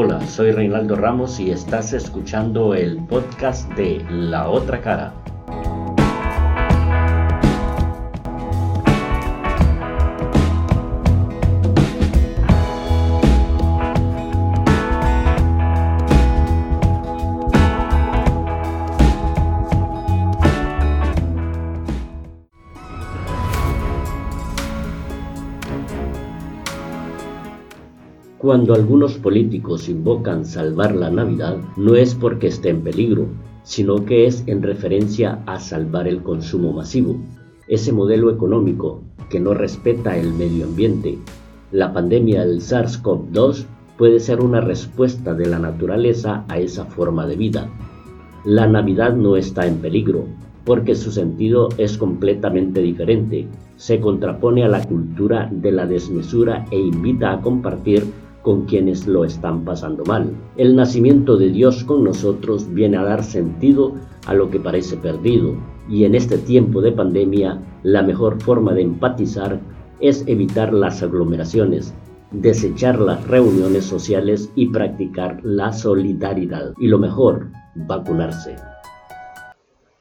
Hola, soy Reinaldo Ramos y estás escuchando el podcast de La Otra Cara. Cuando algunos políticos invocan salvar la Navidad, no es porque esté en peligro, sino que es en referencia a salvar el consumo masivo, ese modelo económico que no respeta el medio ambiente. La pandemia del SARS-CoV-2 puede ser una respuesta de la naturaleza a esa forma de vida. La Navidad no está en peligro, porque su sentido es completamente diferente. Se contrapone a la cultura de la desmesura e invita a compartir con quienes lo están pasando mal. El nacimiento de Dios con nosotros viene a dar sentido a lo que parece perdido y en este tiempo de pandemia la mejor forma de empatizar es evitar las aglomeraciones, desechar las reuniones sociales y practicar la solidaridad. Y lo mejor, vacunarse.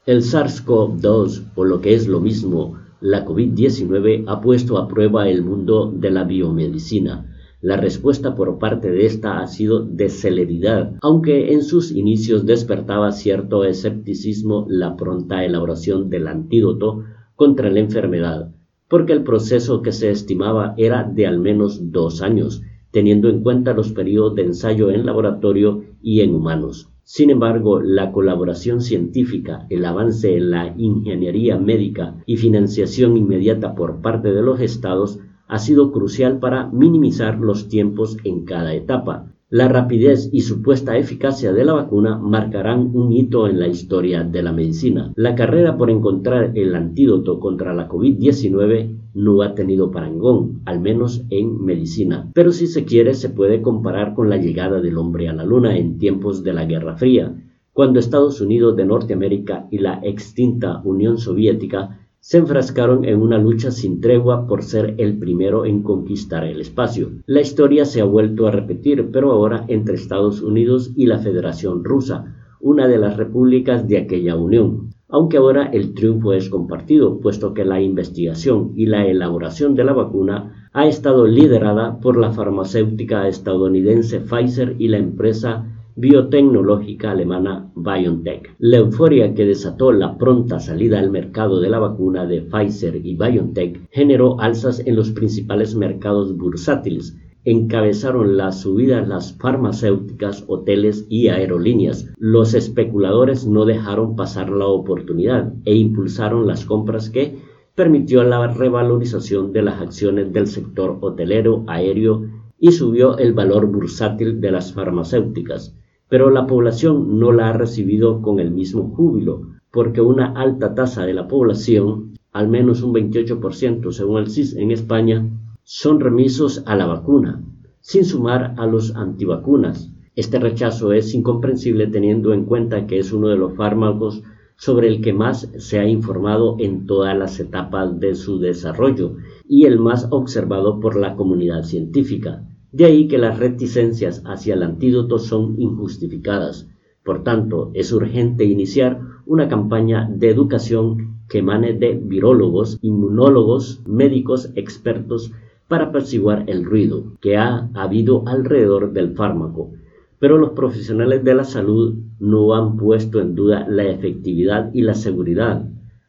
El SARS-CoV-2, o lo que es lo mismo, la COVID-19, ha puesto a prueba el mundo de la biomedicina la respuesta por parte de esta ha sido de celeridad, aunque en sus inicios despertaba cierto escepticismo la pronta elaboración del antídoto contra la enfermedad, porque el proceso que se estimaba era de al menos dos años, teniendo en cuenta los periodos de ensayo en laboratorio y en humanos. Sin embargo, la colaboración científica, el avance en la ingeniería médica y financiación inmediata por parte de los estados ha sido crucial para minimizar los tiempos en cada etapa. La rapidez y supuesta eficacia de la vacuna marcarán un hito en la historia de la medicina. La carrera por encontrar el antídoto contra la COVID-19 no ha tenido parangón, al menos en medicina. Pero si se quiere se puede comparar con la llegada del hombre a la luna en tiempos de la Guerra Fría, cuando Estados Unidos de Norteamérica y la extinta Unión Soviética se enfrascaron en una lucha sin tregua por ser el primero en conquistar el espacio. La historia se ha vuelto a repetir, pero ahora entre Estados Unidos y la Federación Rusa, una de las repúblicas de aquella unión. Aunque ahora el triunfo es compartido, puesto que la investigación y la elaboración de la vacuna ha estado liderada por la farmacéutica estadounidense Pfizer y la empresa biotecnológica alemana BioNTech. La euforia que desató la pronta salida al mercado de la vacuna de Pfizer y BioNTech generó alzas en los principales mercados bursátiles, encabezaron las subidas las farmacéuticas, hoteles y aerolíneas. Los especuladores no dejaron pasar la oportunidad e impulsaron las compras que permitió la revalorización de las acciones del sector hotelero, aéreo y subió el valor bursátil de las farmacéuticas pero la población no la ha recibido con el mismo júbilo, porque una alta tasa de la población, al menos un 28% según el CIS en España, son remisos a la vacuna, sin sumar a los antivacunas. Este rechazo es incomprensible teniendo en cuenta que es uno de los fármacos sobre el que más se ha informado en todas las etapas de su desarrollo y el más observado por la comunidad científica. De ahí que las reticencias hacia el antídoto son injustificadas. Por tanto, es urgente iniciar una campaña de educación que emane de virólogos, inmunólogos, médicos, expertos para apaciguar el ruido que ha habido alrededor del fármaco. Pero los profesionales de la salud no han puesto en duda la efectividad y la seguridad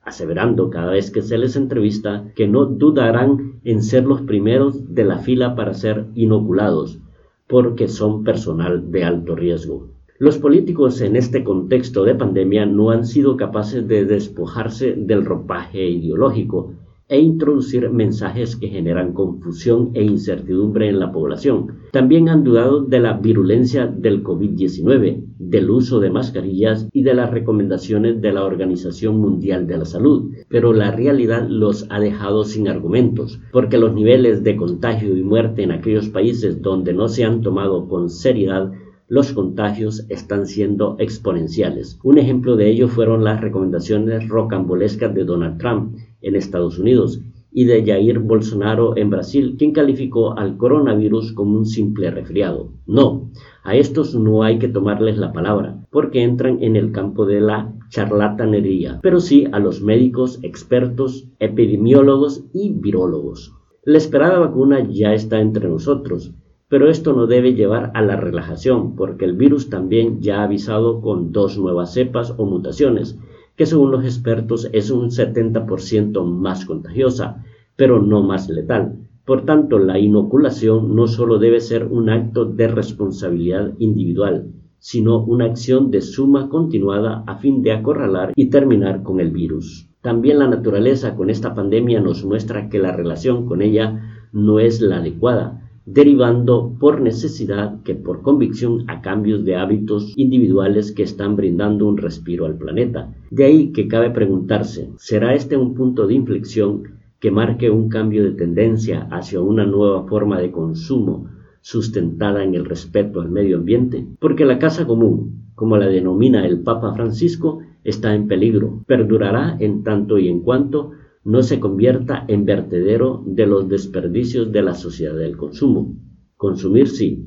aseverando cada vez que se les entrevista que no dudarán en ser los primeros de la fila para ser inoculados, porque son personal de alto riesgo. Los políticos en este contexto de pandemia no han sido capaces de despojarse del ropaje ideológico e introducir mensajes que generan confusión e incertidumbre en la población. También han dudado de la virulencia del COVID-19, del uso de mascarillas y de las recomendaciones de la Organización Mundial de la Salud, pero la realidad los ha dejado sin argumentos, porque los niveles de contagio y muerte en aquellos países donde no se han tomado con seriedad los contagios están siendo exponenciales. Un ejemplo de ello fueron las recomendaciones rocambolescas de Donald Trump en Estados Unidos y de Jair Bolsonaro en Brasil, quien calificó al coronavirus como un simple resfriado. No, a estos no hay que tomarles la palabra, porque entran en el campo de la charlatanería, pero sí a los médicos, expertos, epidemiólogos y virólogos. La esperada vacuna ya está entre nosotros, pero esto no debe llevar a la relajación, porque el virus también ya ha avisado con dos nuevas cepas o mutaciones, que según los expertos es un 70% más contagiosa, pero no más letal. Por tanto, la inoculación no solo debe ser un acto de responsabilidad individual, sino una acción de suma continuada a fin de acorralar y terminar con el virus. También la naturaleza con esta pandemia nos muestra que la relación con ella no es la adecuada, derivando por necesidad que por convicción a cambios de hábitos individuales que están brindando un respiro al planeta. De ahí que cabe preguntarse, ¿será este un punto de inflexión que marque un cambio de tendencia hacia una nueva forma de consumo sustentada en el respeto al medio ambiente? Porque la casa común, como la denomina el Papa Francisco, está en peligro. Perdurará en tanto y en cuanto no se convierta en vertedero de los desperdicios de la sociedad del consumo. Consumir sí,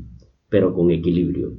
pero con equilibrio.